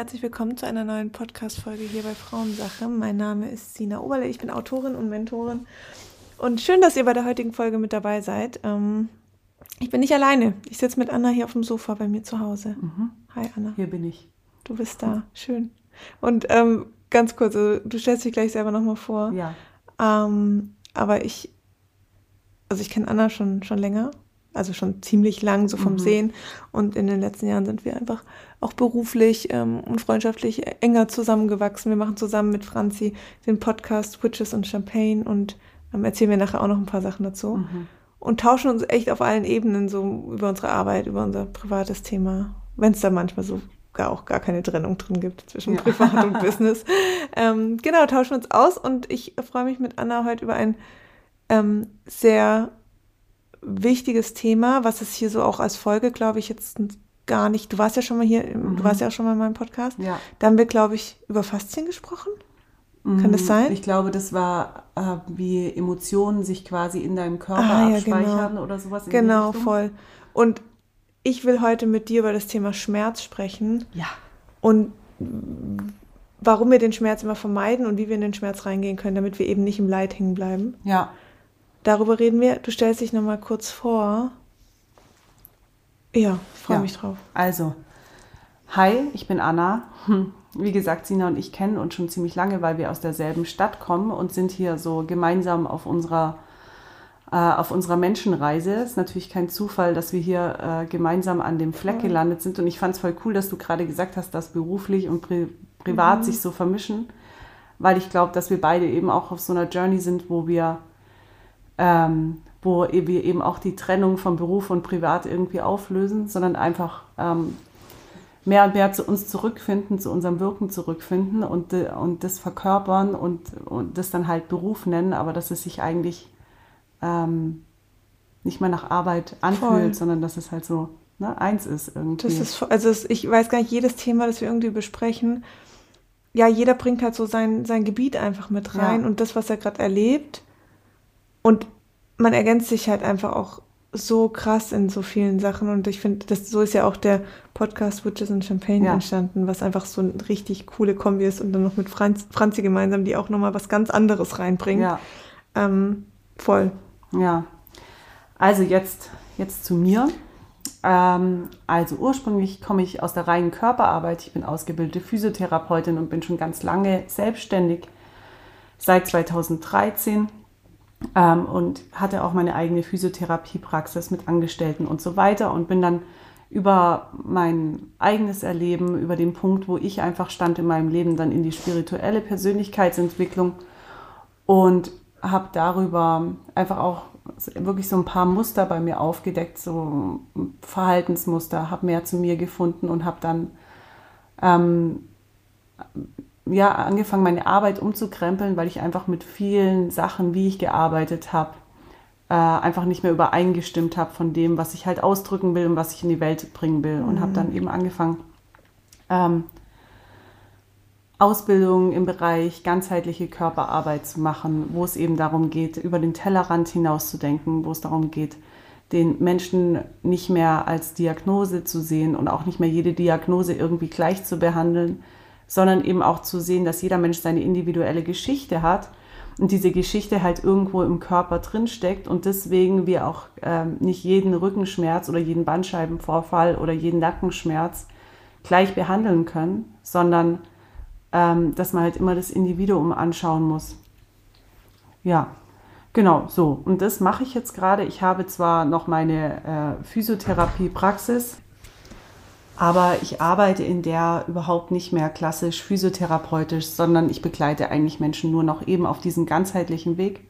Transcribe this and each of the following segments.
Herzlich willkommen zu einer neuen Podcast-Folge hier bei Frauensache. Mein Name ist Sina Oberle, ich bin Autorin und Mentorin. Und schön, dass ihr bei der heutigen Folge mit dabei seid. Ähm, ich bin nicht alleine. Ich sitze mit Anna hier auf dem Sofa bei mir zu Hause. Mhm. Hi, Anna. Hier bin ich. Du bist da. Schön. Und ähm, ganz kurz, also, du stellst dich gleich selber nochmal vor. Ja. Ähm, aber ich, also ich kenne Anna schon, schon länger also schon ziemlich lang, so vom Mhm. Sehen. Und in den letzten Jahren sind wir einfach auch beruflich ähm, und freundschaftlich enger zusammengewachsen. Wir machen zusammen mit Franzi den Podcast Witches und Champagne und ähm, erzählen wir nachher auch noch ein paar Sachen dazu. Mhm. Und tauschen uns echt auf allen Ebenen so über unsere Arbeit, über unser privates Thema, wenn es da manchmal so gar auch gar keine Trennung drin gibt zwischen Ja. Privat und Business. Ähm, genau, tauschen uns aus und ich freue mich mit Anna heute über ein ähm, sehr wichtiges Thema, was es hier so auch als Folge, glaube ich, jetzt gar nicht. Du warst ja schon mal hier, im- du Mhm. warst ja auch schon mal in meinem Podcast. Ja. Da haben wir, glaube ich, über Faszien gesprochen. Kann das Mhm. sein? Ich glaube, das war, äh, wie Emotionen sich quasi in deinem Körper Ah, ja, abspeichern oder sowas. Genau, voll. Und ich will heute mit dir über das Thema Schmerz sprechen Ja. und warum wir den Schmerz immer vermeiden und wie wir in den Schmerz reingehen können, damit wir eben nicht im Leid hängen bleiben. Ja. Darüber reden wir. Du stellst dich nochmal kurz vor. Ja, ich freue Ja. mich drauf. Also, hi, ich bin Anna. Hm. Wie gesagt, Sina und ich kennen uns schon ziemlich lange, weil wir aus derselben Stadt kommen und sind hier so gemeinsam auf unserer, äh, auf unserer Menschenreise. Ist natürlich kein Zufall, dass wir hier äh, gemeinsam an dem Fleck Voll. gelandet sind. Und ich fand es voll cool, dass du gerade gesagt hast, dass beruflich und pri privat Mhm. sich so vermischen, weil ich glaube, dass wir beide eben auch auf so einer Journey sind, wo wir ähm, wo e- wir eben auch die Trennung von Beruf und Privat irgendwie auflösen, sondern einfach ähm, mehr und mehr zu uns zurückfinden, zu unserem Wirken zurückfinden und, äh, und das verkörpern und, und das dann halt Beruf nennen, aber dass es sich eigentlich ähm, nicht mehr nach Arbeit anfühlt, Voll. sondern dass es halt so ne, eins ist irgendwie. Das ist, also ich weiß gar nicht, jedes Thema, das wir irgendwie besprechen, ja, jeder bringt halt so sein, sein Gebiet einfach mit rein Ja. und das, was er gerade erlebt. Und man ergänzt sich halt einfach auch so krass in so vielen Sachen. Und ich finde, das so ist ja auch der Podcast Witches and Champagne Ja. entstanden, was einfach so eine richtig coole Kombi ist und dann noch mit Franz, Franzi gemeinsam, die auch nochmal was ganz anderes reinbringt. ja. Ähm, voll. Ja, also jetzt, jetzt zu mir. Ähm, also ursprünglich komme ich aus der reinen Körperarbeit. Ich bin ausgebildete Physiotherapeutin und bin schon ganz lange selbstständig, seit 2013 ähm, und hatte auch meine eigene Physiotherapiepraxis mit Angestellten und so weiter und bin dann über mein eigenes Erleben, über den Punkt, wo ich einfach stand in meinem Leben, dann in die spirituelle Persönlichkeitsentwicklung und habe darüber einfach auch wirklich so ein paar Muster bei mir aufgedeckt, so Verhaltensmuster, habe mehr zu mir gefunden und habe dann ähm, ja angefangen, meine Arbeit umzukrempeln, weil ich einfach mit vielen Sachen, wie ich gearbeitet habe, äh, einfach nicht mehr übereingestimmt habe von dem, was ich halt ausdrücken will und was ich in die Welt bringen will. Und habe dann eben angefangen, ähm, Ausbildung im Bereich ganzheitliche Körperarbeit zu machen, wo es eben darum geht, über den Tellerrand hinauszudenken, wo es darum geht, den Menschen nicht mehr als Diagnose zu sehen und auch nicht mehr jede Diagnose irgendwie gleich zu behandeln, sondern eben auch zu sehen, dass jeder Mensch seine individuelle Geschichte hat und diese Geschichte halt irgendwo im Körper drin steckt und deswegen wir auch ähm, nicht jeden Rückenschmerz oder jeden Bandscheibenvorfall oder jeden Nackenschmerz gleich behandeln können, sondern ähm, dass man halt immer das Individuum anschauen muss. Ja, genau so. Und das mache ich jetzt gerade. Ich habe zwar noch meine äh, Physiotherapie-Praxis, aber ich arbeite in der überhaupt nicht mehr klassisch physiotherapeutisch, sondern ich begleite eigentlich Menschen nur noch eben auf diesem ganzheitlichen Weg.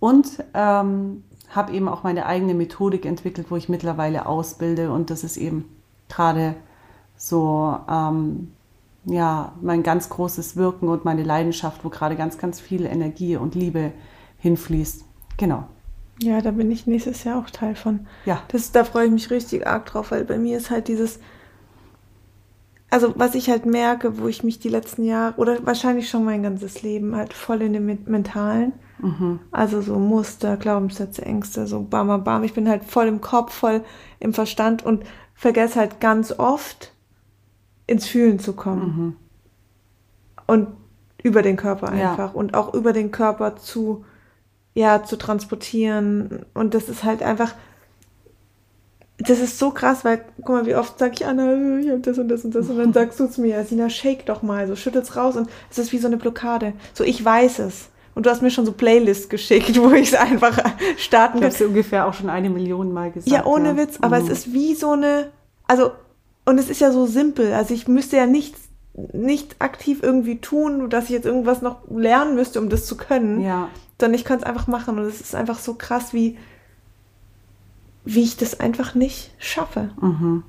Und ähm, habe eben auch meine eigene Methodik entwickelt, wo ich mittlerweile ausbilde. Und das ist eben gerade so ähm, ja, mein ganz großes Wirken und meine Leidenschaft, wo gerade ganz, ganz viel Energie und Liebe hinfließt. Genau. Ja, da bin ich nächstes Jahr auch Teil von. Ja. Das, da freue ich mich richtig arg drauf, weil bei mir ist halt dieses, also was ich halt merke, wo ich mich die letzten Jahre oder wahrscheinlich schon mein ganzes Leben halt voll in dem Men- Mentalen, Mhm. also so Muster, Glaubenssätze, Ängste, so bam, bam, bam. Ich bin halt voll im Kopf, voll im Verstand und vergesse halt ganz oft, ins Fühlen zu kommen. Und über den Körper Ja. einfach. Und auch über den Körper zu, ja, zu transportieren. Und das ist halt einfach, das ist so krass, weil, guck mal, wie oft sag ich, Anna, ich hab das und das und das. Und dann sagst du zu mir, Sina, shake doch mal, so schüttel's raus. Und es ist wie so eine Blockade. So, ich weiß es. Und du hast mir schon so Playlists geschickt, wo ich es einfach starten Ich kann. habe es ungefähr auch schon eine Million Mal gesagt. Ja, ohne Witz, aber es Mhm. ist wie so eine, also, und es ist ja so simpel. Also ich müsste ja nichts, nicht aktiv irgendwie tun, dass ich jetzt irgendwas noch lernen müsste, um das zu können, Ja, sondern ich kann es einfach machen. Und es ist einfach so krass, wie, wie ich das einfach nicht schaffe. mhm.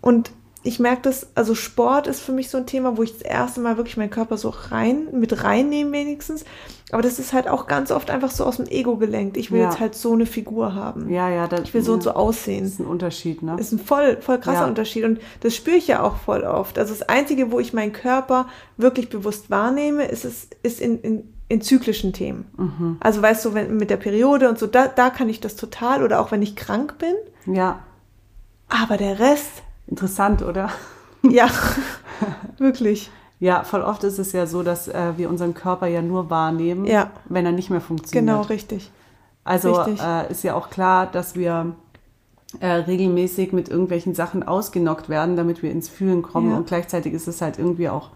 Und ich merke das, also Sport ist für mich so ein Thema, wo ich das erste Mal wirklich meinen Körper so rein, mit reinnehme wenigstens. Aber das ist halt auch ganz oft einfach so aus dem Ego gelenkt. Ich will Ja. jetzt halt so eine Figur haben. ja, ja. Das, Ich will so und so Das aussehen. ist ein Unterschied, ne? ist ein voll, voll krasser Ja. Unterschied. Und das spüre ich ja auch voll oft. Also das Einzige, wo ich meinen Körper wirklich bewusst wahrnehme, ist es, ist in, in, in zyklischen Themen. Mhm. Also weißt du, wenn, mit der Periode und so, da, da kann ich das total. Oder auch wenn ich krank bin. Ja, Aber der Rest, interessant, oder? ja, wirklich. Ja, voll oft ist es ja so, dass äh, wir unseren Körper ja nur wahrnehmen, Ja. wenn er nicht mehr funktioniert. Genau, richtig. Also richtig. äh, ist ja auch klar, dass wir äh, regelmäßig mit irgendwelchen Sachen ausgenockt werden, damit wir ins Fühlen kommen. Ja. Und gleichzeitig ist es halt irgendwie auch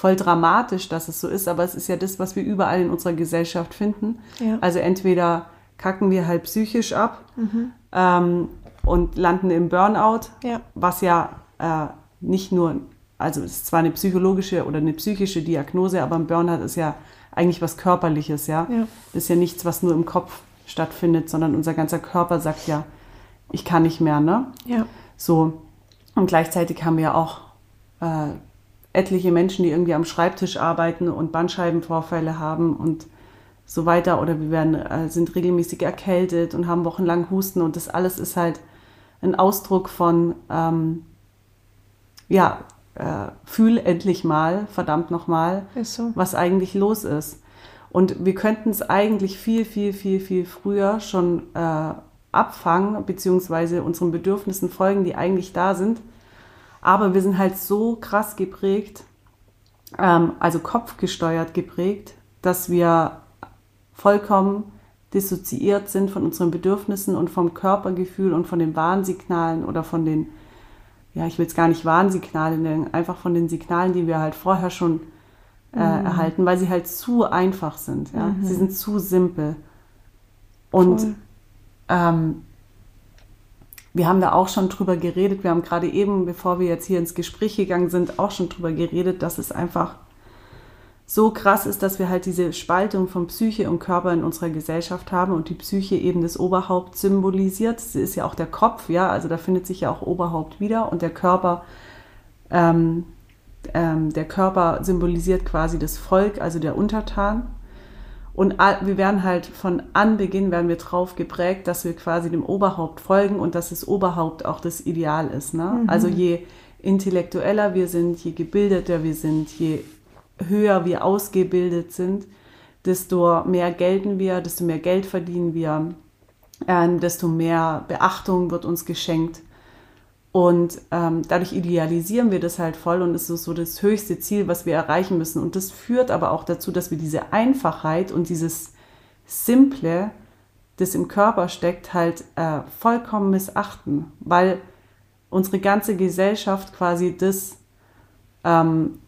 voll dramatisch, dass es so ist. Aber es ist ja das, was wir überall in unserer Gesellschaft finden. Ja. Also entweder kacken wir halt psychisch ab Mhm. ähm, und landen im Burnout, Ja. was ja äh, nicht nur, also es ist zwar eine psychologische oder eine psychische Diagnose, aber ein Burnout ist ja eigentlich was Körperliches, ja. Ja. Das ist ja nichts, was nur im Kopf stattfindet, sondern unser ganzer Körper sagt ja, ich kann nicht mehr, ne? Ja. So. Und gleichzeitig haben wir auch äh, etliche Menschen, die irgendwie am Schreibtisch arbeiten und Bandscheibenvorfälle haben und so weiter. Oder wir werden, äh, sind regelmäßig erkältet und haben wochenlang Husten. Und das alles ist halt ein Ausdruck von, ähm, ja, äh, fühl endlich mal, verdammt nochmal, so. was eigentlich los ist. Und wir könnten es eigentlich viel, viel, viel, viel früher schon äh, abfangen, beziehungsweise unseren Bedürfnissen folgen, die eigentlich da sind. Aber wir sind halt so krass geprägt, ähm, also kopfgesteuert geprägt, dass wir vollkommen dissoziiert sind von unseren Bedürfnissen und vom Körpergefühl und von den Warnsignalen oder von den, ja, ich will es gar nicht Warnsignale nennen, einfach von den Signalen, die wir halt vorher schon äh, erhalten, weil sie halt zu einfach sind. Ja? Sie sind zu simpel. Und ähm, wir haben da auch schon drüber geredet. Wir haben gerade eben, bevor wir jetzt hier ins Gespräch gegangen sind, auch schon drüber geredet, dass es einfach so krass ist, dass wir halt diese Spaltung von Psyche und Körper in unserer Gesellschaft haben und die Psyche eben das Oberhaupt symbolisiert. Sie ist ja auch der Kopf, ja, also da findet sich ja auch Oberhaupt wieder und der Körper, ähm, ähm, der Körper symbolisiert quasi das Volk, also der Untertan. Und wir werden halt von Anbeginn werden wir drauf geprägt, dass wir quasi dem Oberhaupt folgen und dass das Oberhaupt auch das Ideal ist. Ne? Also je intellektueller wir sind, je gebildeter wir sind, je höher wir ausgebildet sind, desto mehr gelten wir, desto mehr Geld verdienen wir, ähm, desto mehr Beachtung wird uns geschenkt. Und ähm, dadurch idealisieren wir das halt voll und es ist so das höchste Ziel, was wir erreichen müssen. Und das führt aber auch dazu, dass wir diese Einfachheit und dieses Simple, das im Körper steckt, halt äh, vollkommen missachten, weil unsere ganze Gesellschaft quasi das, ähm,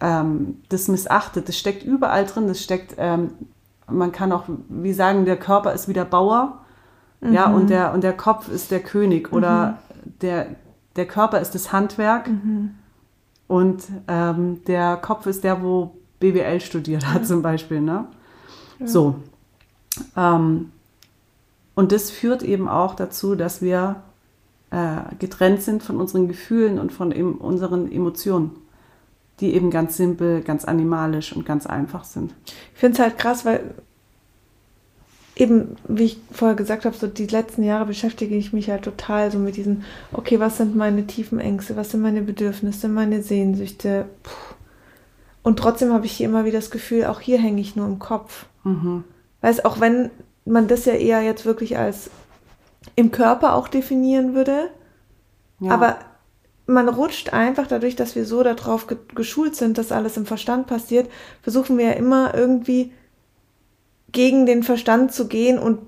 ähm, das missachtet. Das steckt überall drin. Das steckt, ähm, man kann auch wie sagen, der Körper ist wie der Bauer, ja, und der, und der Kopf ist der König oder der, der Körper ist das Handwerk und ähm, der Kopf ist der, wo BWL studiert hat zum Beispiel, ne? So. Ähm, und das führt eben auch dazu, dass wir äh, getrennt sind von unseren Gefühlen und von em unseren Emotionen, die eben ganz simpel, ganz animalisch und ganz einfach sind. Ich finde es halt krass, weil eben, wie ich vorher gesagt habe, so die letzten Jahre beschäftige ich mich halt total so mit diesen, okay, was sind meine tiefen Ängste, was sind meine Bedürfnisse, meine Sehnsüchte. Puh. Und trotzdem habe ich hier immer wieder das Gefühl, auch hier hänge ich nur im Kopf. Mhm. Weißt auch wenn man das ja eher jetzt wirklich als im Körper auch definieren würde, Ja. aber man rutscht einfach dadurch, dass wir so darauf ge geschult sind, dass alles im Verstand passiert, versuchen wir ja immer irgendwie gegen den Verstand zu gehen und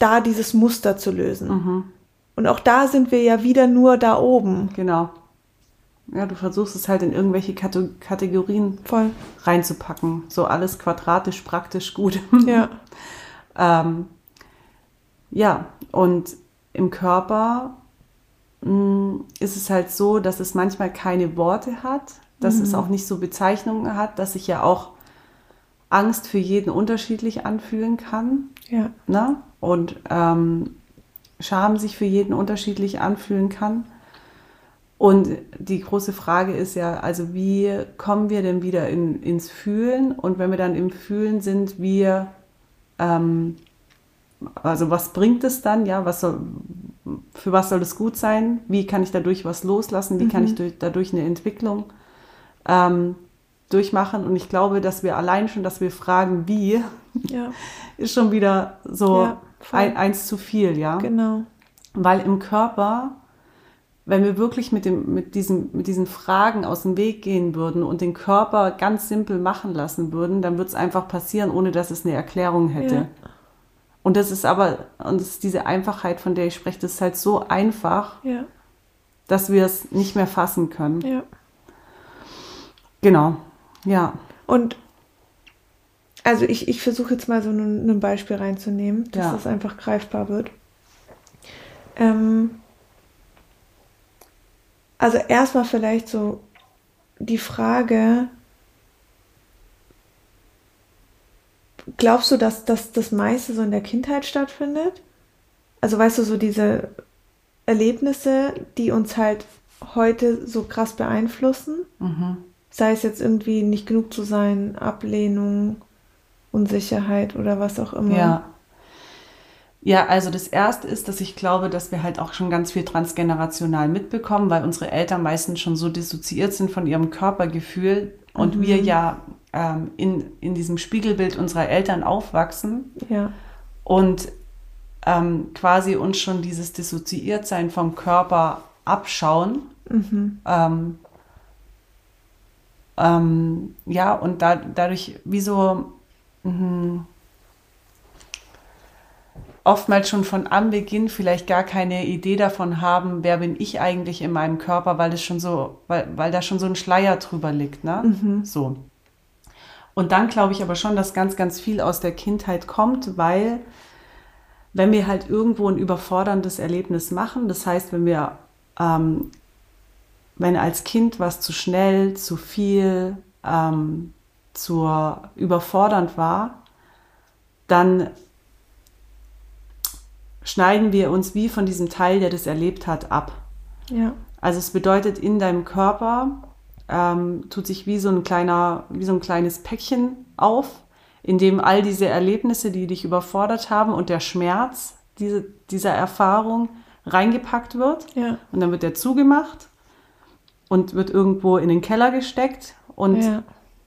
da dieses Muster zu lösen. Mhm. Und auch da sind wir ja wieder nur da oben. Genau. Ja, du versuchst es halt in irgendwelche Kate Kategorien Voll. reinzupacken. So alles quadratisch, praktisch gut. Ja. ähm, ja, und im Körper mh, ist es halt so, dass es manchmal keine Worte hat, dass es auch nicht so Bezeichnungen hat, dass sich ja auch Angst für jeden unterschiedlich anfühlen kann. Ja. Ne? Und ähm, Scham sich für jeden unterschiedlich anfühlen kann. Und die große Frage ist ja, also wie kommen wir denn wieder in, ins Fühlen? Und wenn wir dann im Fühlen sind, wie, ähm, also was bringt es dann? Ja, was soll, für was soll es gut sein? Wie kann ich dadurch was loslassen? Wie kann ich durch, dadurch eine Entwicklung ähm, durchmachen? Und ich glaube, dass wir allein schon, dass wir fragen, wie, Ja. ist schon wieder so Ja, ein, eins zu viel, ja. Genau. Weil im Körper, wenn wir wirklich mit, dem, mit, diesen, mit diesen Fragen aus dem Weg gehen würden und den Körper ganz simpel machen lassen würden, dann wird es einfach passieren, ohne dass es eine Erklärung hätte. Ja. Und das ist aber, und das ist diese Einfachheit, von der ich spreche, das ist halt so einfach, dass wir es nicht mehr fassen können. Genau. Ja. Und also ich, ich versuche jetzt mal so ein, ein Beispiel reinzunehmen, dass Ja. das einfach greifbar wird. Ähm, also erstmal vielleicht so die Frage, glaubst du, dass, dass das meiste so in der Kindheit stattfindet? Also weißt du, so diese Erlebnisse, die uns halt heute so krass beeinflussen? Mhm. Sei es jetzt irgendwie nicht genug zu sein, Ablehnung, Unsicherheit oder was auch immer. Ja. Ja, also das erste ist, dass ich glaube, dass wir halt auch schon ganz viel transgenerational mitbekommen, weil unsere Eltern meistens schon so dissoziiert sind von ihrem Körpergefühl und wir ja ähm, in, in diesem Spiegelbild unserer Eltern aufwachsen Ja. und ähm, quasi uns schon dieses Dissoziiertsein vom Körper abschauen. Mhm. Ähm, ähm, ja, und da, dadurch wie so mh, oftmals schon von Anbeginn vielleicht gar keine Idee davon haben, wer bin ich eigentlich in meinem Körper, weil das schon so, weil, weil da schon so ein Schleier drüber liegt, ne? Mhm. So. Und dann glaube ich aber schon, dass ganz, ganz viel aus der Kindheit kommt, weil wenn wir halt irgendwo ein überforderndes Erlebnis machen, das heißt, wenn wir, ähm, wenn als Kind was zu schnell, zu viel, ähm, zu überfordernd war, dann schneiden wir uns wie von diesem Teil, der das erlebt hat, ab. Ja. Also es bedeutet, in deinem Körper ähm, tut sich wie so ein kleiner, wie so ein kleines Päckchen auf, in dem all diese Erlebnisse, die dich überfordert haben und der Schmerz diese, dieser Erfahrung reingepackt wird. Ja. Und dann wird der zugemacht und wird irgendwo in den Keller gesteckt und Ja.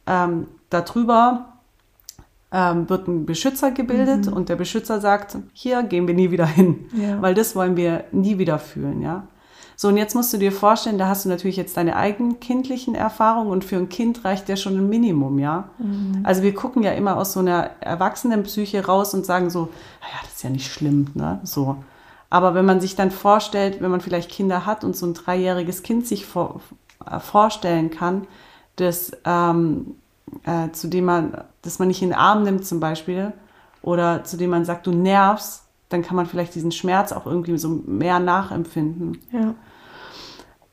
ähm, darüber ähm, wird ein Beschützer gebildet und der Beschützer sagt, hier gehen wir nie wieder hin, Ja. weil das wollen wir nie wieder fühlen, ja. So, und jetzt musst du dir vorstellen, da hast du natürlich jetzt deine eigenen kindlichen Erfahrungen und für ein Kind reicht ja schon ein Minimum, ja. Also wir gucken ja immer aus so einer Erwachsenenpsyche raus und sagen so, naja, das ist ja nicht schlimm, ne, so. Aber wenn man sich dann vorstellt, wenn man vielleicht Kinder hat und so ein dreijähriges Kind sich vor, äh, vorstellen kann, das ähm, äh, zu dem man, dass man nicht in den Arm nimmt zum Beispiel oder zu dem man sagt, du nervst, dann kann man vielleicht diesen Schmerz auch irgendwie so mehr nachempfinden. Ja.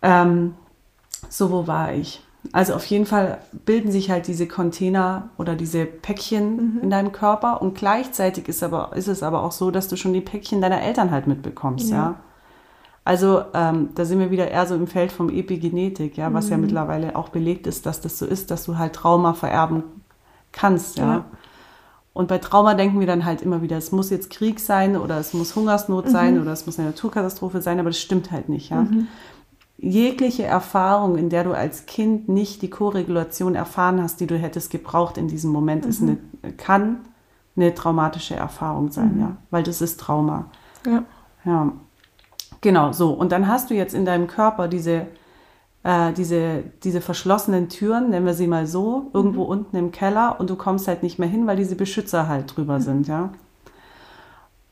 Ähm, so, wo war ich? Also auf jeden Fall bilden sich halt diese Container oder diese Päckchen in deinem Körper und gleichzeitig ist, aber, ist es aber auch so, dass du schon die Päckchen deiner Eltern halt mitbekommst, ja. Ja. Also ähm, da sind wir wieder eher so im Feld vom Epigenetik, ja, was ja mittlerweile auch belegt ist, dass das so ist, dass du halt Trauma vererben kannst, ja. Ja. Und bei Trauma denken wir dann halt immer wieder, es muss jetzt Krieg sein oder es muss Hungersnot sein oder es muss eine Naturkatastrophe sein, aber das stimmt halt nicht, ja. Jegliche Erfahrung, in der du als Kind nicht die Koregulation erfahren hast, die du hättest gebraucht in diesem Moment, ist eine, kann eine traumatische Erfahrung sein, ja, weil das ist Trauma. Ja. Ja, genau so. Und dann hast du jetzt in deinem Körper diese, äh, diese, diese verschlossenen Türen, nennen wir sie mal so, irgendwo Mhm. unten im Keller und du kommst halt nicht mehr hin, weil diese Beschützer halt drüber sind, ja.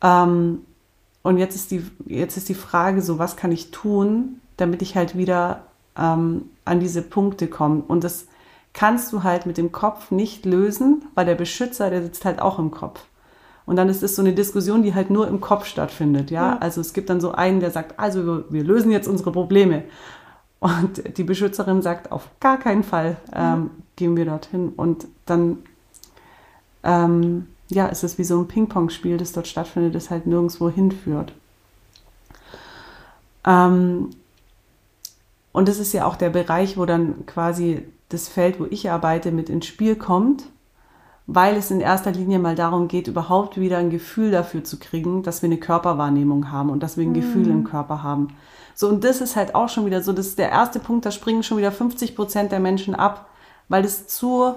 Ähm, und jetzt ist, die, jetzt ist die Frage so, was kann ich tun, damit ich halt wieder ähm, an diese Punkte komme. Und das kannst du halt mit dem Kopf nicht lösen, weil der Beschützer, der sitzt halt auch im Kopf. Und dann ist es so eine Diskussion, die halt nur im Kopf stattfindet, ja. Ja. Also es gibt dann so einen, der sagt, also wir, lösen jetzt unsere Probleme. Und die Beschützerin sagt, auf gar keinen Fall ähm, gehen wir dorthin. Und dann, ähm, ja, ist es wie so ein Ping-Pong-Spiel, das dort stattfindet, das halt nirgendwo hinführt. Ähm, und das ist ja auch der Bereich, wo dann quasi das Feld, wo ich arbeite, mit ins Spiel kommt, weil es in erster Linie mal darum geht, überhaupt wieder ein Gefühl dafür zu kriegen, dass wir eine Körperwahrnehmung haben und dass wir ein Gefühl im Körper haben. So, und das ist halt auch schon wieder so, das ist der erste Punkt, da springen schon wieder 50 Prozent der Menschen ab, weil es zu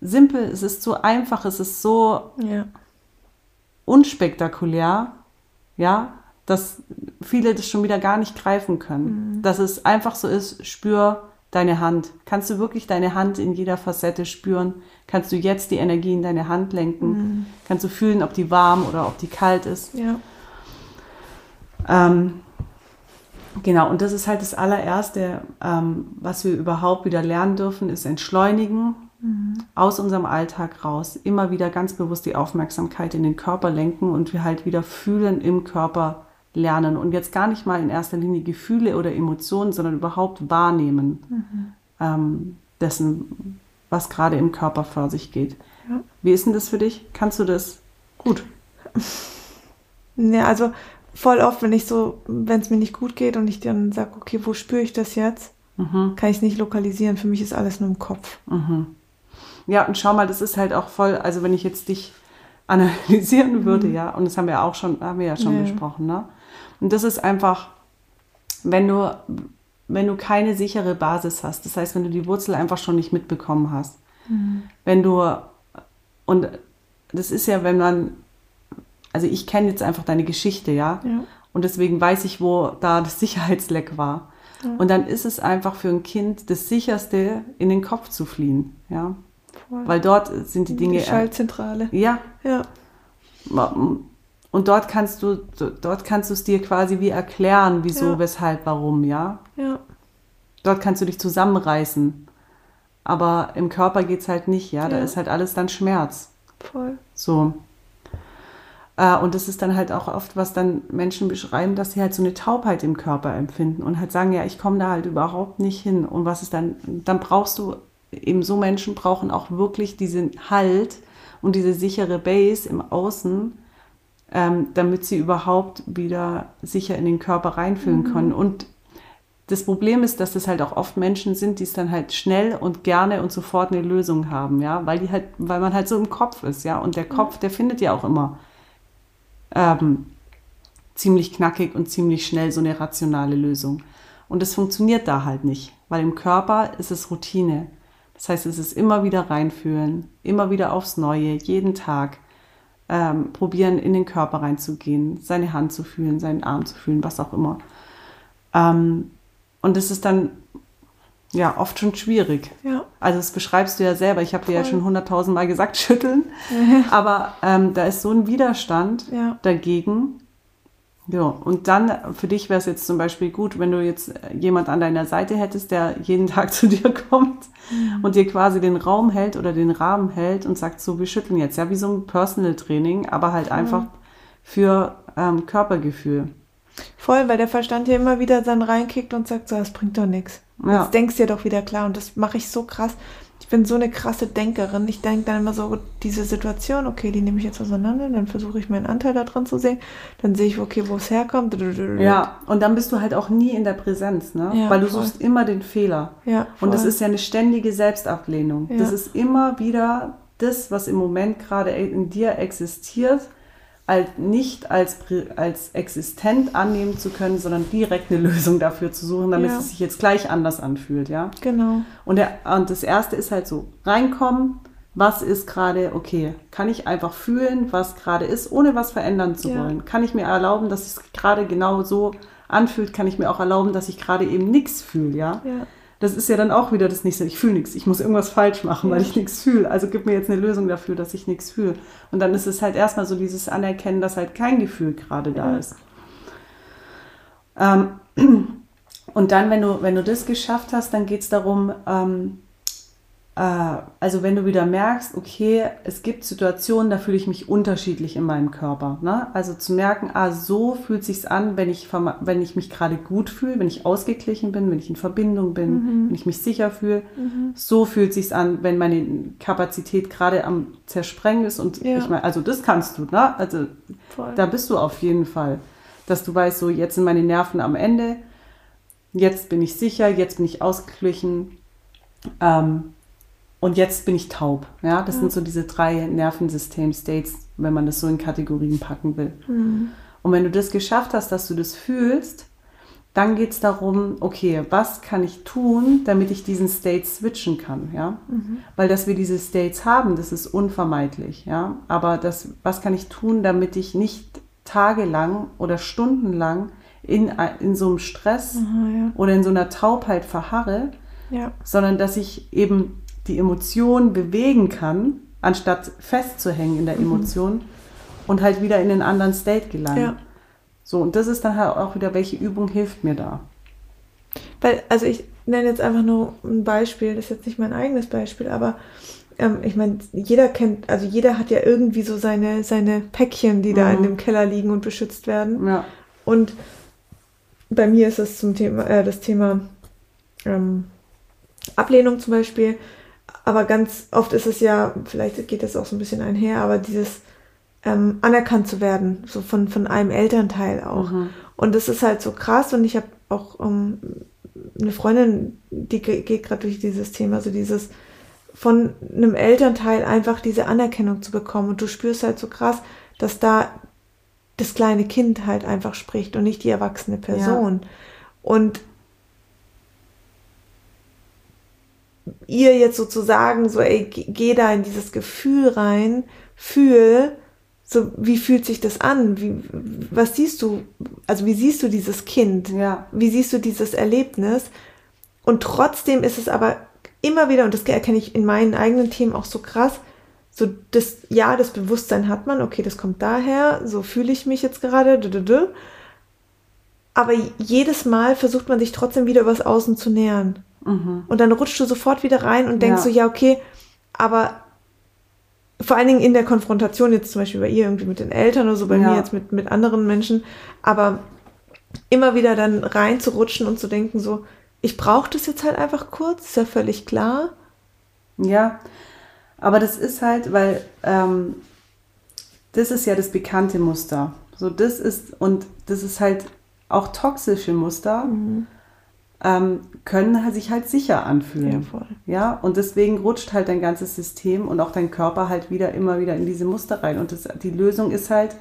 simpel, es ist zu einfach, es ist so Ja. unspektakulär, ja, dass viele das schon wieder gar nicht greifen können. Dass es einfach so ist, spür deine Hand. Kannst du wirklich deine Hand in jeder Facette spüren? Kannst du jetzt die Energie in deine Hand lenken? Kannst du fühlen, ob die warm oder ob die kalt ist? Ja. Ähm, genau, und das ist halt das allererste, ähm, was wir überhaupt wieder lernen dürfen, ist entschleunigen, aus unserem Alltag raus, immer wieder ganz bewusst die Aufmerksamkeit in den Körper lenken und wir halt wieder fühlen im Körper lernen und jetzt gar nicht mal in erster Linie Gefühle oder Emotionen, sondern überhaupt wahrnehmen ähm, dessen, was gerade im Körper vor sich geht. Ja. Wie ist denn das für dich? Kannst du das gut? Ja, also voll oft, wenn ich so, wenn es mir nicht gut geht und ich dann sage, okay, wo spüre ich das jetzt, Mhm. kann ich es nicht lokalisieren. Für mich ist alles nur im Kopf. Ja, und schau mal, das ist halt auch voll, also wenn ich jetzt dich analysieren würde, ja, und das haben wir auch schon, haben wir ja schon Ja. besprochen, ne? Und das ist einfach, wenn du, wenn du keine sichere Basis hast, das heißt, wenn du die Wurzel einfach schon nicht mitbekommen hast, wenn du, und das ist ja, wenn man, also ich kenne jetzt einfach deine Geschichte, ja, Ja. und deswegen weiß ich, wo da das Sicherheitsleck war. Und dann ist es einfach für ein Kind das Sicherste, in den Kopf zu fliehen, ja. Voll. Weil dort sind die Dinge. Die Schaltzentrale. ja. Ja. Und dort kannst du, dort kannst du es dir quasi wie erklären, wieso, Ja. weshalb, warum, ja. Ja. Dort kannst du dich zusammenreißen. Aber im Körper geht's halt nicht, ja. Da Ja. ist halt alles dann Schmerz. Voll. So. Äh, Und das ist dann halt auch oft, was dann Menschen beschreiben, dass sie halt so eine Taubheit im Körper empfinden und halt sagen, ja, ich komme da halt überhaupt nicht hin. Und was ist dann, dann brauchst du, eben so Menschen brauchen auch wirklich diesen Halt und diese sichere Base im Außen, ähm, damit sie überhaupt wieder sicher in den Körper reinfühlen können. Und das Problem ist, dass das halt auch oft Menschen sind, die es dann halt schnell und gerne und sofort eine Lösung haben, ja, weil die halt, weil man halt so im Kopf ist, ja, und der Kopf, der findet ja auch immer ähm, ziemlich knackig und ziemlich schnell so eine rationale Lösung. Und das funktioniert da halt nicht, weil im Körper ist es Routine. Das heißt, es ist immer wieder reinfühlen, immer wieder aufs Neue, jeden Tag ähm, probieren, in den Körper reinzugehen, seine Hand zu fühlen, seinen Arm zu fühlen, was auch immer. Ähm, und das ist dann ja oft schon schwierig. Ja. Also das beschreibst du ja selber. Ich habe dir ja schon hunderttausend Mal gesagt, schütteln. Aber ähm, da ist so ein Widerstand Ja. dagegen. Ja, und dann für dich wäre es jetzt zum Beispiel gut, wenn du jetzt jemand an deiner Seite hättest, der jeden Tag zu dir kommt und dir quasi den Raum hält oder den Rahmen hält und sagt, so, wir schütteln jetzt, ja, wie so ein Personal Training, aber halt einfach für ähm, Körpergefühl. Voll, weil der Verstand hier immer wieder dann reinkickt und sagt, so, das bringt doch nichts. Ja. Jetzt denkst du dir doch wieder klar. Und das mache ich so krass. Ich bin so eine krasse Denkerin. Ich denke dann immer so, diese Situation, okay, die nehme ich jetzt auseinander, dann versuche ich meinen Anteil da drin zu sehen. Dann sehe ich, okay, wo es herkommt. Ja, und dann bist du halt auch nie in der Präsenz, ne? Ja, Weil du voll. suchst immer den Fehler. Ja, Und das voll. ist ja eine ständige Selbstablehnung. Ja. Das ist immer wieder das, was im Moment gerade in dir existiert, nicht als, als existent annehmen zu können, sondern direkt eine Lösung dafür zu suchen, damit Ja. es sich jetzt gleich anders anfühlt, ja. Genau. Und, der, und das erste ist halt so, reinkommen, was ist gerade okay? Kann ich einfach fühlen, was gerade ist, ohne was verändern zu Ja. wollen? Kann ich mir erlauben, dass es gerade genau so anfühlt, kann ich mir auch erlauben, dass ich gerade eben nichts fühle, ja? Ja. Das ist ja dann auch wieder das nächste, ich fühle nichts, ich muss irgendwas falsch machen, weil ich nichts fühle. Also gib mir jetzt eine Lösung dafür, dass ich nichts fühle. Und dann ist es halt erstmal so dieses Anerkennen, dass halt kein Gefühl gerade da ist. Ähm, und dann, wenn du, wenn du das geschafft hast, dann geht es darum, ähm, äh, also wenn du wieder merkst, okay, es gibt Situationen, da fühle ich mich unterschiedlich in meinem Körper. Ne? Also zu merken, ah, so fühlt sich's an, wenn ich, wenn ich mich gerade gut fühle, wenn ich ausgeglichen bin, wenn ich in Verbindung bin, Mhm. wenn ich mich sicher fühle. So fühlt sich's an, wenn meine Kapazität gerade am Zersprengen ist. Und Ja. ich meine, also das kannst du, ne? Also Voll. da bist du auf jeden Fall. Dass du weißt, so jetzt sind meine Nerven am Ende, jetzt bin ich sicher, jetzt bin ich ausgeglichen ähm, und jetzt bin ich taub. Ja, das sind so diese drei Nervensystem-States, wenn man das so in Kategorien packen will. Mhm. Und wenn du das geschafft hast, dass du das fühlst, dann geht es darum, okay, was kann ich tun, damit ich diesen State switchen kann, ja? Weil dass wir diese States haben, das ist unvermeidlich, ja? Aber das, was kann ich tun, damit ich nicht tagelang oder stundenlang in, in so einem Stress Aha, ja. oder in so einer Taubheit verharre, Ja. sondern dass ich eben die Emotion bewegen kann, anstatt festzuhängen in der Emotion und halt wieder in den anderen State gelangen. Ja. So, und das ist dann halt auch wieder, welche Übung hilft mir da? Weil, also ich nenne jetzt einfach nur ein Beispiel, das ist jetzt nicht mein eigenes Beispiel, aber ähm, ich meine, jeder kennt, also jeder hat ja irgendwie so seine, seine Päckchen, die da Mhm. in dem Keller liegen und beschützt werden. Ja, Und bei mir ist es zum Thema, äh, das Thema ähm, Ablehnung zum Beispiel. Aber ganz oft ist es ja, vielleicht geht das auch so ein bisschen einher, aber dieses ähm, anerkannt zu werden, so von, von einem Elternteil auch. Mhm. Und das ist halt so krass und ich habe auch ähm, eine Freundin, die ge- geht gerade durch dieses Thema, so dieses von einem Elternteil einfach diese Anerkennung zu bekommen und du spürst halt so krass, dass da das kleine Kind halt einfach spricht und nicht die erwachsene Person. Und ihr jetzt sozusagen so, ey, ge- geh da in dieses Gefühl rein, fühl, so, wie fühlt sich das an? Wie, was siehst du? Also, wie siehst du dieses Kind? ja, Wie siehst du dieses Erlebnis? Und trotzdem ist es aber immer wieder, und das erkenne ich in meinen eigenen Themen auch so krass, so das, ja, das Bewusstsein hat man, okay, das kommt daher, so fühle ich mich jetzt gerade, aber jedes Mal versucht man sich trotzdem wieder übers Außen zu nähern. Mhm. Und dann rutschst du sofort wieder rein und denkst Ja. so, ja, okay, aber vor allen Dingen in der Konfrontation, jetzt zum Beispiel bei ihr irgendwie mit den Eltern oder so, bei Ja. mir jetzt mit, mit anderen Menschen, aber immer wieder dann reinzurutschen und zu denken so, ich brauche das jetzt halt einfach kurz, ist ja völlig klar. ja. Aber das ist halt, weil ähm, das ist ja das bekannte Muster. So, das ist, und das ist halt auch toxische Muster, ähm, können halt sich halt sicher anfühlen. Ja. Ja, und deswegen rutscht halt dein ganzes System und auch dein Körper halt wieder immer wieder in diese Muster rein. Und das, die Lösung ist halt,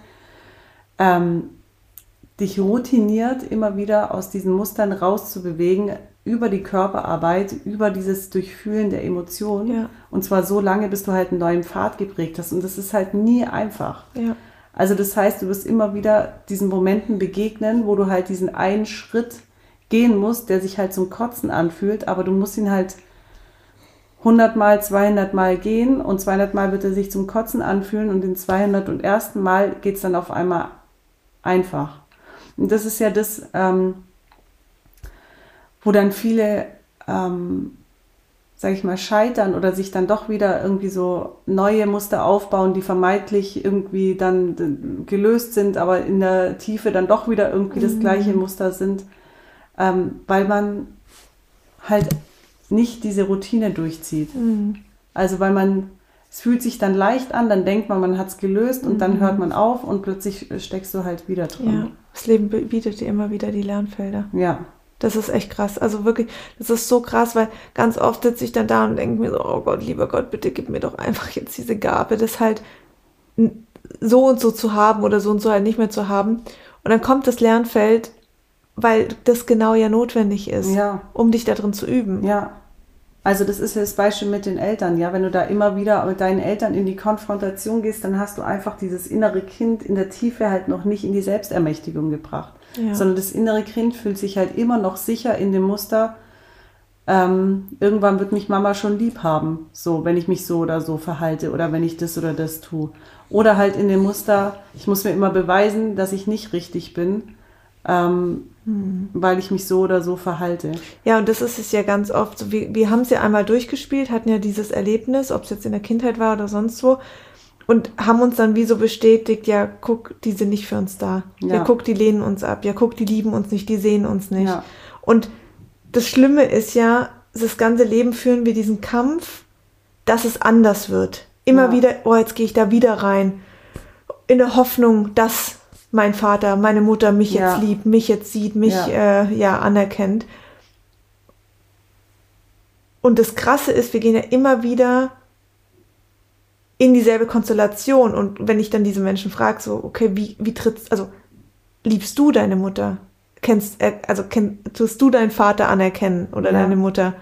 ähm, dich routiniert immer wieder aus diesen Mustern rauszubewegen, über die Körperarbeit, über dieses Durchfühlen der Emotionen. Ja. Und zwar so lange, bis du halt einen neuen Pfad geprägt hast. Und das ist halt nie einfach. Ja, Also das heißt, du wirst immer wieder diesen Momenten begegnen, wo du halt diesen einen Schritt gehen musst, der sich halt zum Kotzen anfühlt, aber du musst ihn halt 100 Mal, 200 Mal gehen und 200 Mal wird er sich zum Kotzen anfühlen und den 201. Mal geht es dann auf einmal einfach. Und das ist ja das, ähm, wo dann viele, ähm, sag ich mal, scheitern oder sich dann doch wieder irgendwie so neue Muster aufbauen, die vermeintlich irgendwie dann äh, gelöst sind, aber in der Tiefe dann doch wieder irgendwie das gleiche Muster sind, ähm, weil man halt nicht diese Routine durchzieht. Mhm. Also weil man, es fühlt sich dann leicht an, dann denkt man, man hat es gelöst und dann hört man auf und plötzlich steckst du halt wieder ja. drin. Das Leben bietet dir immer wieder die Lernfelder. Ja, Das ist echt krass. Also wirklich, das ist so krass, weil ganz oft sitze ich dann da und denke mir so, oh Gott, lieber Gott, bitte gib mir doch einfach jetzt diese Gabe, das halt so und so zu haben oder so und so halt nicht mehr zu haben. Und dann kommt das Lernfeld, weil das genau ja notwendig ist, ja, um dich da drin zu üben. ja. Also das ist ja das Beispiel mit den Eltern, ja. Wenn du da immer wieder mit deinen Eltern in die Konfrontation gehst, dann hast du einfach dieses innere Kind in der Tiefe halt noch nicht in die Selbstermächtigung gebracht. Ja. Sondern das innere Kind fühlt sich halt immer noch sicher in dem Muster, ähm, irgendwann wird mich Mama schon lieb haben, so, wenn ich mich so oder so verhalte oder wenn ich das oder das tue. Oder halt in dem Muster, ich muss mir immer beweisen, dass ich nicht richtig bin, ähm, hm. weil ich mich so oder so verhalte. Ja, und das ist es ja ganz oft so. Wir, wir haben es ja einmal durchgespielt, hatten ja dieses Erlebnis, ob es jetzt in der Kindheit war oder sonst wo, und haben uns dann wie so bestätigt, ja, guck, die sind nicht für uns da. Ja, ja guck, die lehnen uns ab. Ja, guck, die lieben uns nicht, die sehen uns nicht. Ja. Und das Schlimme ist ja, das ganze Leben führen wir diesen Kampf, dass es anders wird. Immer ja. wieder, oh, jetzt gehe ich da wieder rein. In der Hoffnung, dass mein Vater, meine Mutter mich ja. jetzt liebt, mich jetzt sieht, mich ja. Äh, ja anerkennt. Und das Krasse ist, wir gehen ja immer wieder in dieselbe Konstellation. Und wenn ich dann diese Menschen frage, so, okay, wie, wie trittst, also, liebst du deine Mutter? Kennst, äh, also, kenn, tust du deinen Vater anerkennen oder ja. deine Mutter?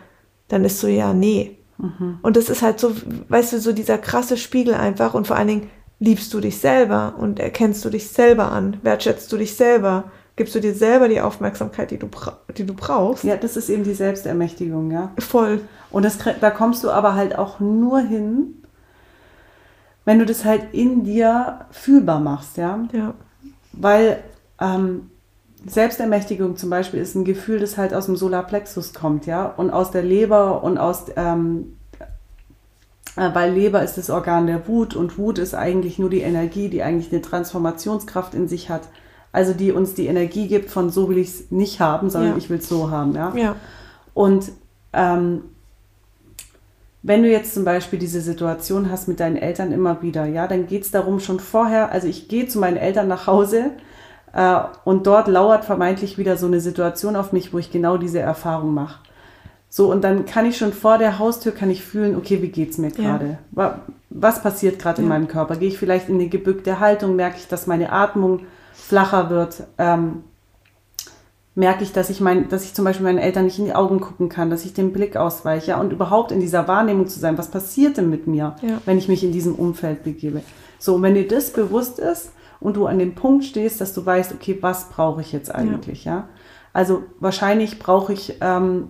Dann ist so, ja, nee. Mhm. Und das ist halt so, weißt du, so dieser krasse Spiegel einfach und vor allen Dingen, liebst du dich selber und erkennst du dich selber an, wertschätzt du dich selber, gibst du dir selber die Aufmerksamkeit, die du, die du brauchst. Ja, das ist eben die Selbstermächtigung, ja. Voll. Und das, da kommst du aber halt auch nur hin, wenn du das halt in dir fühlbar machst, ja. Ja. Weil ähm, Selbstermächtigung zum Beispiel ist ein Gefühl, das halt aus dem Solarplexus kommt, ja, und aus der Leber und aus ähm, äh, weil Leber ist das Organ der Wut und Wut ist eigentlich nur die Energie, die eigentlich eine Transformationskraft in sich hat. Also die uns die Energie gibt von so will ich es nicht haben, sondern ja. ich will es so haben. Ja. ja. Und ähm, wenn du jetzt zum Beispiel diese Situation hast mit deinen Eltern immer wieder, ja, dann geht es darum schon vorher, also ich gehe zu meinen Eltern nach Hause äh, und dort lauert vermeintlich wieder so eine Situation auf mich, wo ich genau diese Erfahrung mache. So, und dann kann ich schon vor der Haustür, kann ich fühlen, okay, wie geht's mir gerade? Ja. Was passiert gerade ja. in meinem Körper? Gehe ich vielleicht in eine gebückte Haltung? Merke ich, dass meine Atmung flacher wird? Ähm, merke ich, dass ich mein, dass ich zum Beispiel meinen Eltern nicht in die Augen gucken kann, dass ich den Blick ausweiche ja, und überhaupt in dieser Wahrnehmung zu sein, was passiert denn mit mir, wenn ich mich in diesem Umfeld begebe. So, und wenn dir das bewusst ist und du an dem Punkt stehst, dass du weißt, okay, was brauche ich jetzt eigentlich, ja? ja? Also wahrscheinlich brauche ich ähm,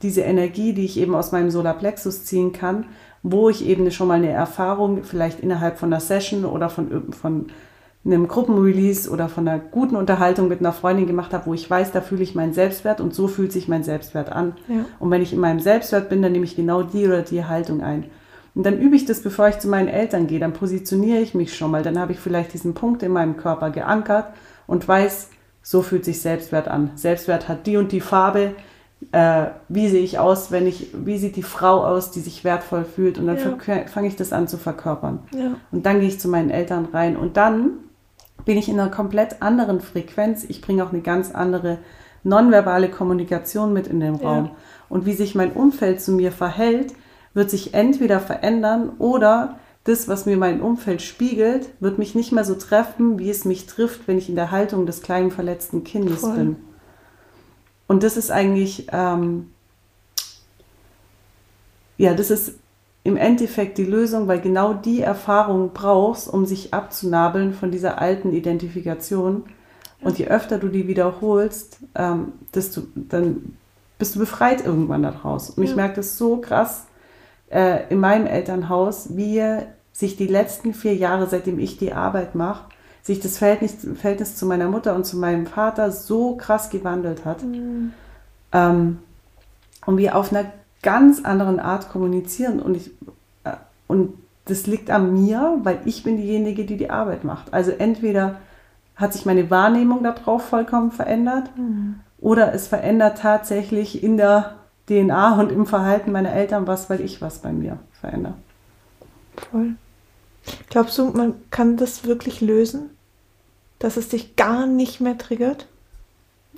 diese Energie, die ich eben aus meinem Solarplexus ziehen kann, wo ich eben schon mal eine Erfahrung vielleicht innerhalb von einer Session oder von, von einem Gruppenrelease oder von einer guten Unterhaltung mit einer Freundin gemacht habe, wo ich weiß, da fühle ich meinen Selbstwert und so fühlt sich mein Selbstwert an. Ja. Und wenn ich in meinem Selbstwert bin, dann nehme ich genau die oder die Haltung ein. Und dann übe ich das, bevor ich zu meinen Eltern gehe. Dann positioniere ich mich schon mal. Dann habe ich vielleicht diesen Punkt in meinem Körper geankert und weiß, so fühlt sich Selbstwert an. Selbstwert hat die und die Farbe äh, wie sehe ich aus, wenn ich, wie sieht die Frau aus, die sich wertvoll fühlt und dann ja. fange ich das an zu verkörpern. Ja. Und dann gehe ich zu meinen Eltern rein und dann bin ich in einer komplett anderen Frequenz. Ich bringe auch eine ganz andere nonverbale Kommunikation mit in den Raum. Ja. Und wie sich mein Umfeld zu mir verhält, wird sich entweder verändern oder das, was mir mein Umfeld spiegelt, wird mich nicht mehr so treffen, wie es mich trifft, wenn ich in der Haltung des kleinen verletzten Kindes Voll. bin. Und das ist eigentlich, ähm, ja, das ist im Endeffekt die Lösung, weil genau die Erfahrung brauchst, um sich abzunabeln von dieser alten Identifikation. Und je öfter du die wiederholst, ähm, desto, dann bist du befreit irgendwann daraus. Und ja. ich merke das so krass äh, in meinem Elternhaus, wie sich die letzten vier Jahre, seitdem ich die Arbeit mache, sich das Verhältnis, Verhältnis zu meiner Mutter und zu meinem Vater so krass gewandelt hat. Mhm. Ähm, und wir auf einer ganz anderen Art kommunizieren. Und, ich, äh, und das liegt an mir, weil ich bin diejenige, die die Arbeit macht. Also entweder hat sich meine Wahrnehmung darauf vollkommen verändert mhm. oder es verändert tatsächlich in der DNA und im Verhalten meiner Eltern was, weil ich was bei mir verändere. Voll. Glaubst du, man kann das wirklich lösen? Dass es dich gar nicht mehr triggert?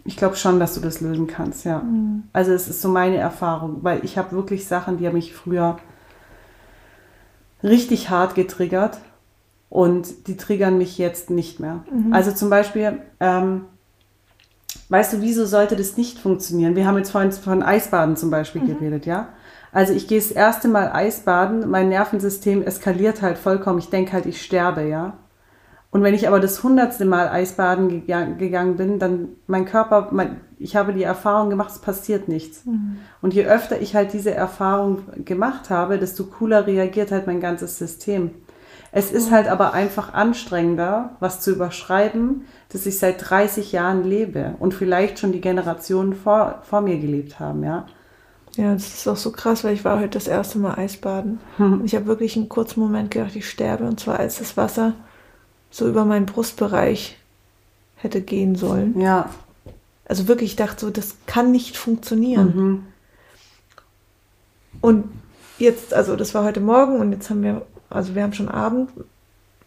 Ich glaube schon, dass du das lösen kannst, ja. Mhm. Also es ist so meine Erfahrung, weil ich habe wirklich Sachen, die haben mich früher richtig hart getriggert und die triggern mich jetzt nicht mehr. Mhm. Also zum Beispiel, ähm, weißt du, wieso sollte das nicht funktionieren? Wir haben jetzt vorhin von Eisbaden zum Beispiel mhm. geredet, ja. Also ich gehe das erste Mal Eisbaden, mein Nervensystem eskaliert halt vollkommen. Ich denke halt, ich sterbe, ja. Und wenn ich aber das hundertste Mal Eisbaden gegangen bin, dann mein Körper, mein, ich habe die Erfahrung gemacht, es passiert nichts. Mhm. Und je öfter ich halt diese Erfahrung gemacht habe, desto cooler reagiert halt mein ganzes System. Es ist halt aber einfach anstrengender, was zu überschreiben, dass ich seit 30 Jahren lebe und vielleicht schon die Generationen vor, vor mir gelebt haben, ja. Ja, das ist auch so krass, weil ich war heute das erste Mal Eisbaden. Hm. Und ich habe wirklich einen kurzen Moment gedacht, ich sterbe. Und zwar als das Wasser so über meinen Brustbereich hätte gehen sollen. Ja. Also wirklich, ich dachte so, das kann nicht funktionieren. Mhm. Und jetzt, also das war heute Morgen und jetzt haben wir, also wir haben schon Abend,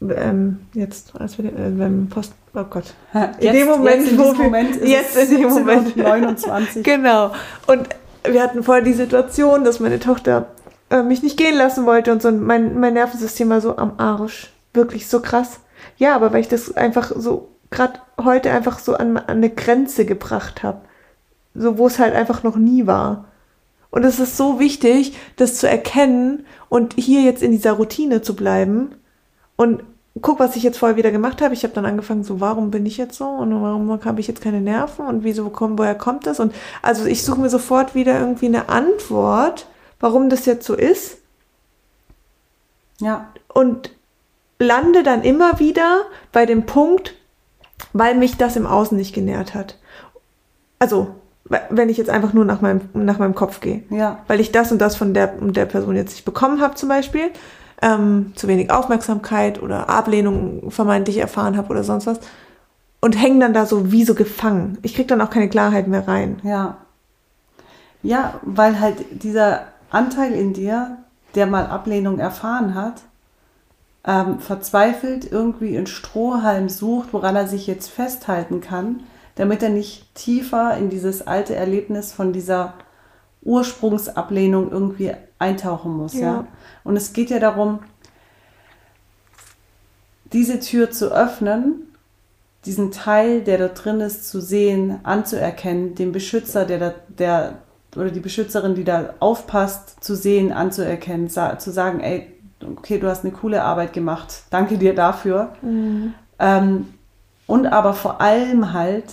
ähm, jetzt, als wir, äh, beim Post, oh Gott, jetzt, in dem Moment, jetzt in wo Moment wir, jetzt in dem Moment, 29. genau. Und wir hatten vorher die Situation, dass meine Tochter äh, mich nicht gehen lassen wollte und so mein, mein Nervensystem war so am Arsch. Wirklich so krass. Ja, aber weil ich das einfach so gerade heute einfach so an, an eine Grenze gebracht habe. So, wo es halt einfach noch nie war. Und es ist so wichtig, das zu erkennen und hier jetzt in dieser Routine zu bleiben. Und guck, was ich jetzt vorher wieder gemacht habe. Ich habe dann angefangen, so, warum bin ich jetzt so und warum habe ich jetzt keine Nerven und wieso kommen, woher kommt das? Und also ich suche mir sofort wieder irgendwie eine Antwort, warum das jetzt so ist. Ja. Und lande dann immer wieder bei dem Punkt, weil mich das im Außen nicht genährt hat. Also, wenn ich jetzt einfach nur nach meinem, nach meinem Kopf gehe. Ja. Weil ich das und das von der, der Person jetzt nicht bekommen habe, zum Beispiel. Ähm, zu wenig Aufmerksamkeit oder Ablehnung vermeintlich erfahren habe oder sonst was. Und hänge dann da so wie so gefangen. Ich kriege dann auch keine Klarheit mehr rein. Ja. Ja, weil halt dieser Anteil in dir, der mal Ablehnung erfahren hat, ähm, verzweifelt irgendwie in Strohhalm sucht, woran er sich jetzt festhalten kann, damit er nicht tiefer in dieses alte Erlebnis von dieser Ursprungsablehnung irgendwie eintauchen muss. Ja. ja? Und es geht ja darum, diese Tür zu öffnen, diesen Teil, der da drin ist, zu sehen, anzuerkennen, den Beschützer, der da, der oder die Beschützerin, die da aufpasst, zu sehen, anzuerkennen, sa zu sagen, ey, okay, du hast eine coole Arbeit gemacht, danke dir dafür. Mhm. Ähm, und aber vor allem halt,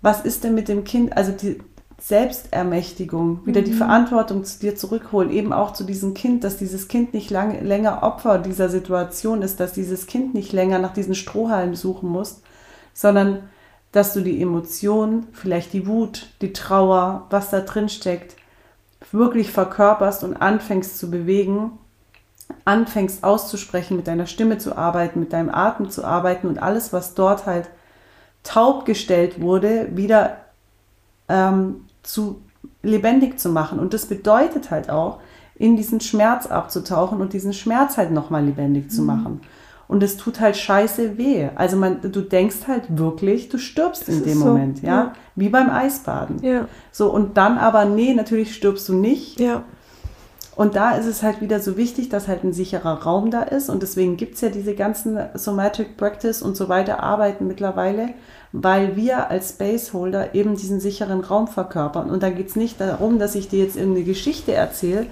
was ist denn mit dem Kind, also die Selbstermächtigung, wieder mhm. die Verantwortung zu dir zurückholen, eben auch zu diesem Kind, dass dieses Kind nicht lang, länger Opfer dieser Situation ist, dass dieses Kind nicht länger nach diesen Strohhalmen suchen muss, sondern dass du die Emotionen, vielleicht die Wut, die Trauer, was da drin steckt, wirklich verkörperst und anfängst zu bewegen anfängst auszusprechen, mit deiner Stimme zu arbeiten, mit deinem Atem zu arbeiten und alles, was dort halt taub gestellt wurde, wieder ähm, zu lebendig zu machen. Und das bedeutet halt auch, in diesen Schmerz abzutauchen und diesen Schmerz halt nochmal lebendig zu mhm. machen. Und es tut halt scheiße weh. Also man, du denkst halt wirklich, du stirbst das in dem Moment, ja? ja? Wie beim Eisbaden. Ja. So, und dann aber, nee, natürlich stirbst du nicht. Ja. Und da ist es halt wieder so wichtig, dass halt ein sicherer Raum da ist. Und deswegen gibt es ja diese ganzen Somatic Practice und so weiter Arbeiten mittlerweile, weil wir als Spaceholder eben diesen sicheren Raum verkörpern. Und da geht es nicht darum, dass ich dir jetzt irgendeine Geschichte erzähle,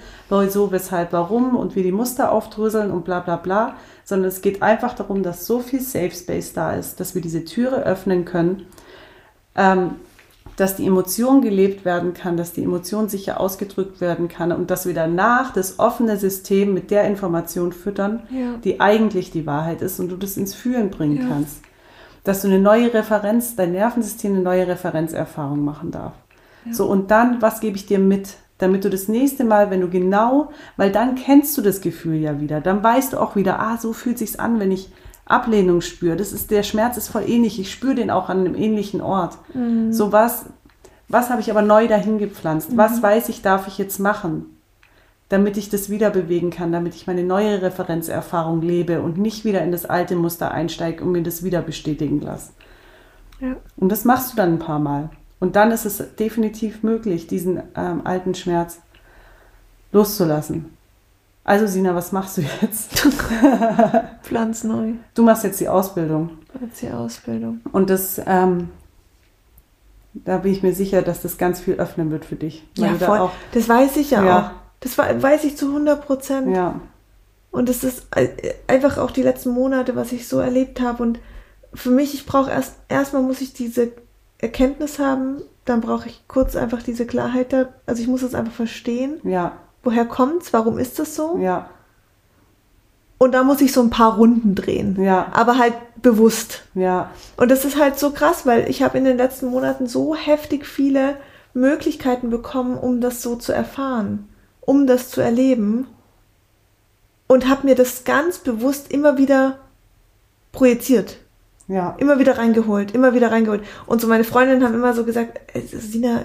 so, weshalb, warum und wie die Muster aufdröseln und bla bla bla, sondern es geht einfach darum, dass so viel Safe Space da ist, dass wir diese Türe öffnen können. Ähm, dass die Emotion gelebt werden kann, dass die Emotion sicher ausgedrückt werden kann und dass wir danach das offene System mit der Information füttern, ja. die eigentlich die Wahrheit ist und du das ins Fühlen bringen ja. kannst. Dass du eine neue Referenz, dein Nervensystem eine neue Referenzerfahrung machen darf. Ja. So, und dann, was gebe ich dir mit? Damit du das nächste Mal, wenn du genau, weil dann kennst du das Gefühl ja wieder, dann weißt du auch wieder, ah, so fühlt sich's an, wenn ich Ablehnung spüre. Das ist, der Schmerz ist voll ähnlich. Ich spüre den auch an einem ähnlichen Ort. Mhm. So was, was habe ich aber neu dahin gepflanzt? Mhm. Was weiß ich, darf ich jetzt machen? Damit ich das wieder bewegen kann, damit ich meine neue Referenzerfahrung lebe und nicht wieder in das alte Muster einsteige und mir das wieder bestätigen lasse. Ja. Und das machst du dann ein paar Mal. Und dann ist es definitiv möglich, diesen ähm, alten Schmerz loszulassen. Also Sina, was machst du jetzt? Pflanzneu. Du machst jetzt die Ausbildung. Jetzt die Ausbildung. Und das, ähm, da bin ich mir sicher, dass das ganz viel öffnen wird für dich. Ja, voll. Da auch, das weiß ich ja, ja, auch. Das weiß ich zu 100 Prozent. Ja. Und es ist äh, einfach auch die letzten Monate, was ich so erlebt habe. Und für mich, ich brauche erst, erstmal muss ich diese Erkenntnis haben, dann brauche ich kurz einfach diese Klarheit da. Also ich muss es einfach verstehen. Ja. Woher kommt's? Warum ist das so? Ja. Und da muss ich so ein paar Runden drehen. Ja. Aber halt bewusst. Ja. Und das ist halt so krass, weil ich habe in den letzten Monaten so heftig viele Möglichkeiten bekommen, um das so zu erfahren, um das zu erleben. Und habe mir das ganz bewusst immer wieder projiziert. Ja. Immer wieder reingeholt, immer wieder reingeholt. Und so meine Freundinnen haben immer so gesagt, "Äh, Sina,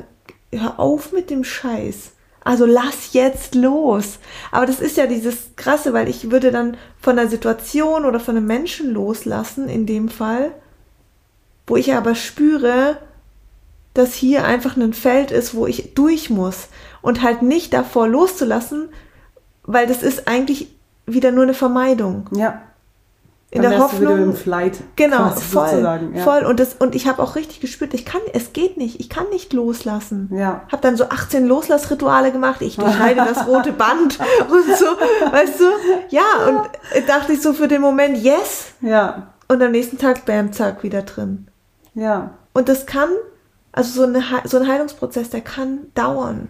hör auf mit dem Scheiß. Also lass jetzt los. Aber das ist ja dieses Krasse, weil ich würde dann von der Situation oder von einem Menschen loslassen, in dem Fall, wo ich aber spüre, dass hier einfach ein Feld ist, wo ich durch muss. Und halt nicht davor loszulassen, weil das ist eigentlich wieder nur eine Vermeidung. Ja. In Dann der Hoffnung. im Flight. Genau, voll. Ja. voll. Und das und ich habe auch richtig gespürt, ich kann, es geht nicht, ich kann nicht loslassen. Ja. Habe dann so 18 Loslassrituale gemacht. Ich durchschneide das rote Band und so, weißt du? Ja, und dachte ich so für den Moment yes Ja. und am nächsten Tag bam zack wieder drin. Ja. Und das kann, also so, eine, so ein Heilungsprozess, der kann dauern.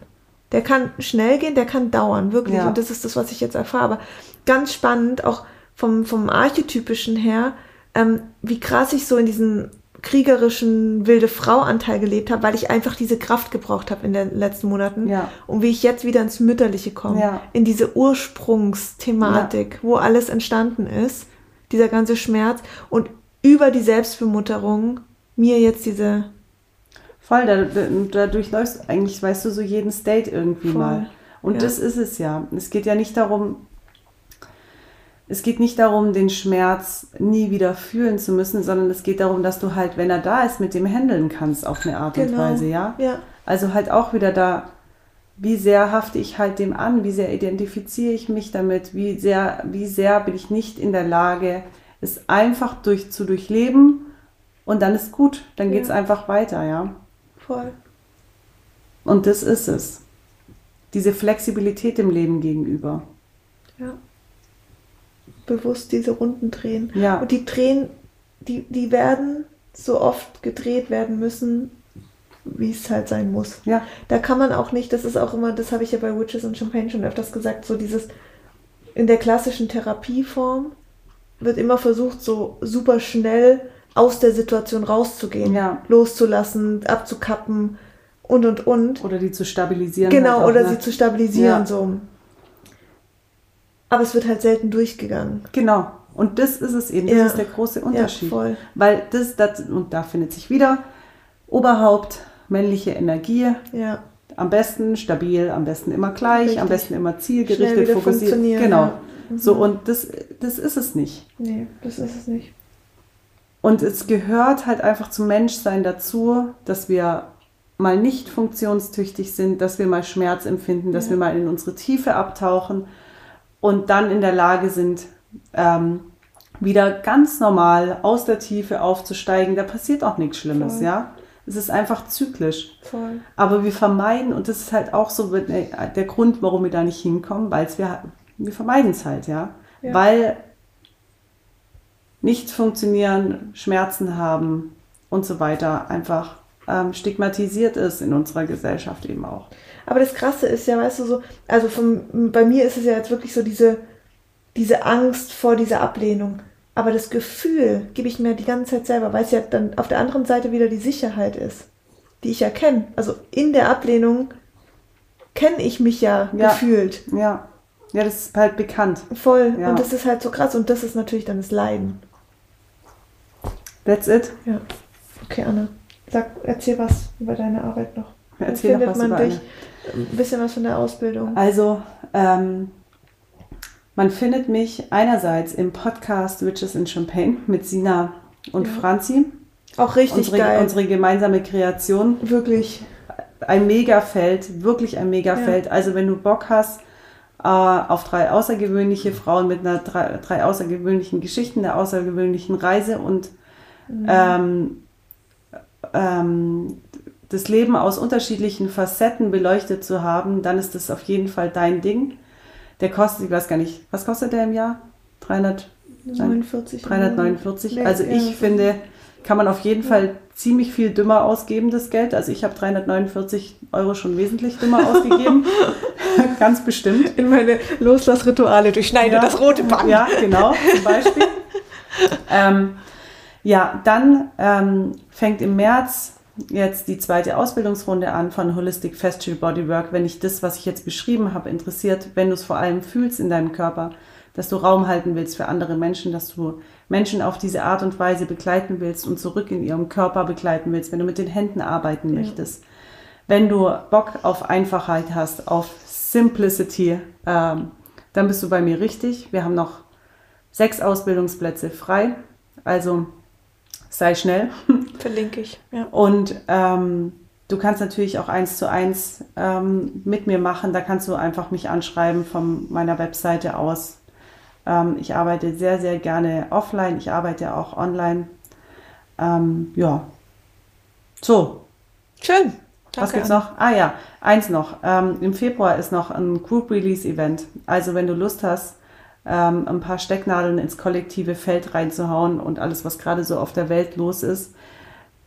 Der kann schnell gehen, der kann dauern, wirklich. Ja. Und das ist das, was ich jetzt erfahre. Aber ganz spannend, auch vom, vom Archetypischen her, ähm, wie krass ich so in diesen kriegerischen wilde Frau-Anteil gelebt habe, weil ich einfach diese Kraft gebraucht habe in den letzten Monaten. Ja. Und wie ich jetzt wieder ins Mütterliche komme. Ja. In diese Ursprungsthematik, wo alles entstanden ist. Dieser ganze Schmerz. Und über die Selbstbemutterung mir jetzt diese Voll, da, da, durchläufst du eigentlich, weißt du, so jeden State irgendwie Voll, mal. Und ja. das ist es ja. Es geht ja nicht darum, es geht nicht darum, den Schmerz nie wieder fühlen zu müssen, sondern es geht darum, dass du halt, wenn er da ist, mit dem handeln kannst auf eine Art und Genau. Weise, ja? Ja, Also halt auch wieder da, wie sehr hafte ich halt dem an, wie sehr identifiziere ich mich damit, wie sehr, wie sehr bin ich nicht in der Lage, es einfach durch, zu durchleben und dann ist gut, dann Ja. geht es einfach weiter, ja. voll. Und das ist es. Diese Flexibilität dem Leben gegenüber. Ja. Bewusst diese Runden drehen. Ja. Und die drehen, die, die werden so oft gedreht werden müssen, wie es halt sein muss. Ja, Da kann man auch nicht, das ist auch immer, das habe ich ja bei Witches and Champagne schon öfters gesagt, so dieses in der klassischen Therapieform wird immer versucht, so super schnell aus der Situation rauszugehen, Ja. loszulassen, abzukappen und und und. oder die zu stabilisieren. Genau, halt auch, oder ne? sie zu stabilisieren Ja. so. Aber es wird halt selten durchgegangen. Genau. Und das ist es eben. Das Ja. ist der große Unterschied. Ja, voll. Weil das, das, und da findet sich wieder Oberhaupt, männliche Energie, Ja, am besten stabil, am besten immer gleich, Richtig. am besten immer zielgerichtet, fokussiert. Genau. ja. Mhm. So, und das, das ist es nicht. nee, das ist es nicht. Und es gehört halt einfach zum Menschsein dazu, dass wir mal nicht funktionstüchtig sind, dass wir mal Schmerz empfinden, dass Ja. wir mal in unsere Tiefe abtauchen und dann in der Lage sind, ähm, wieder ganz normal aus der Tiefe aufzusteigen. Da passiert auch nichts Schlimmes, Voll. ja. Es ist einfach zyklisch. Voll. Aber wir vermeiden, und das ist halt auch so äh, der Grund, warum wir da nicht hinkommen, weil wir, wir vermeiden es halt, ja. Ja. Weil nicht funktionieren, Schmerzen haben und so weiter einfach ähm, stigmatisiert ist in unserer Gesellschaft eben auch. Aber das Krasse ist ja, weißt du, so, also vom, bei mir ist es ja jetzt wirklich so diese, diese Angst vor dieser Ablehnung. Aber das Gefühl gebe ich mir die ganze Zeit selber, weil es ja dann auf der anderen Seite wieder die Sicherheit ist, die ich ja kenne. Also in der Ablehnung kenne ich mich ja, Ja. gefühlt. Ja, ja, das ist halt bekannt. Voll. Ja. Und das ist halt so krass. Und das ist natürlich dann das Leiden. That's it. Ja. Okay, Anna. Sag, erzähl was über deine Arbeit noch. Erzähl noch findet was man über dich? Ein bisschen was von der Ausbildung. Also, ähm, man findet mich einerseits im Podcast Witches in Champagne mit Sina und Ja. Franzi. Auch richtig Unsere, geil. unsere gemeinsame Kreation. Wirklich. Ein Megafeld, wirklich ein Megafeld. Also wenn du Bock hast äh, auf drei außergewöhnliche Frauen mit einer drei, drei außergewöhnlichen Geschichten, einer außergewöhnlichen Reise und Mhm. ähm, ähm, das Leben aus unterschiedlichen Facetten beleuchtet zu haben, dann ist das auf jeden Fall dein Ding. Der kostet, ich weiß gar nicht, was kostet der im Jahr? 300, 49. 349. Nee, Also ja. ich finde, kann man auf jeden Fall ziemlich viel dümmer ausgeben, das Geld. Also ich habe 349 Euro schon wesentlich dümmer ausgegeben. Ganz bestimmt. In meine Loslassrituale durchschneide Ja. das rote Band. Ja, genau, zum Beispiel. ähm, ja, dann ähm, fängt im März jetzt die zweite Ausbildungsrunde an von Holistic Facial Bodywork. Wenn dich das, was ich jetzt beschrieben habe, interessiert, wenn du es vor allem fühlst in deinem Körper, dass du Raum halten willst für andere Menschen, dass du Menschen auf diese Art und Weise begleiten willst und zurück in ihrem Körper begleiten willst, wenn du mit den Händen arbeiten möchtest, wenn du Bock auf Einfachheit hast, auf Simplicity, ähm, dann bist du bei mir richtig. Wir haben noch sechs Ausbildungsplätze frei, also sei schnell. Verlinke ich. Ja. Und ähm, du kannst natürlich auch eins zu eins ähm, mit mir machen. Da kannst du einfach mich anschreiben von meiner Webseite aus. Ähm, ich arbeite sehr, sehr gerne offline. Ich arbeite auch online. Ähm, ja. So, Schön. was Danke, gibt's Anna. noch? Ah ja, eins noch. Ähm, Im Februar ist noch ein Group Release Event. Also wenn du Lust hast, ähm, ein paar Stecknadeln ins kollektive Feld reinzuhauen und alles, was gerade so auf der Welt los ist,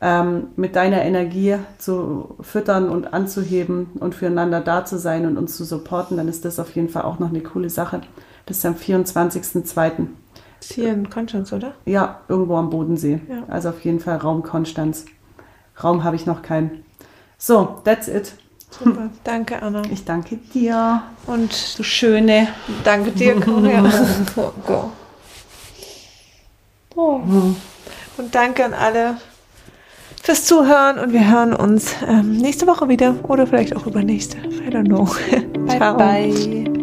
ähm, mit deiner Energie zu füttern und anzuheben und füreinander da zu sein und uns zu supporten, dann ist das auf jeden Fall auch noch eine coole Sache. Das ist am 24.02. Ist hier in Konstanz, oder? Ja, irgendwo am Bodensee. Ja. Also auf jeden Fall Raum Konstanz. Raum habe ich noch keinen. So, that's it. Super. Danke, Anna. Ich danke dir. Und Du Schöne. danke dir, Corinna. Oh. Oh. Und danke an alle fürs Zuhören und wir hören uns ähm, nächste Woche wieder oder vielleicht auch übernächste. I don't know. Ciao. bye.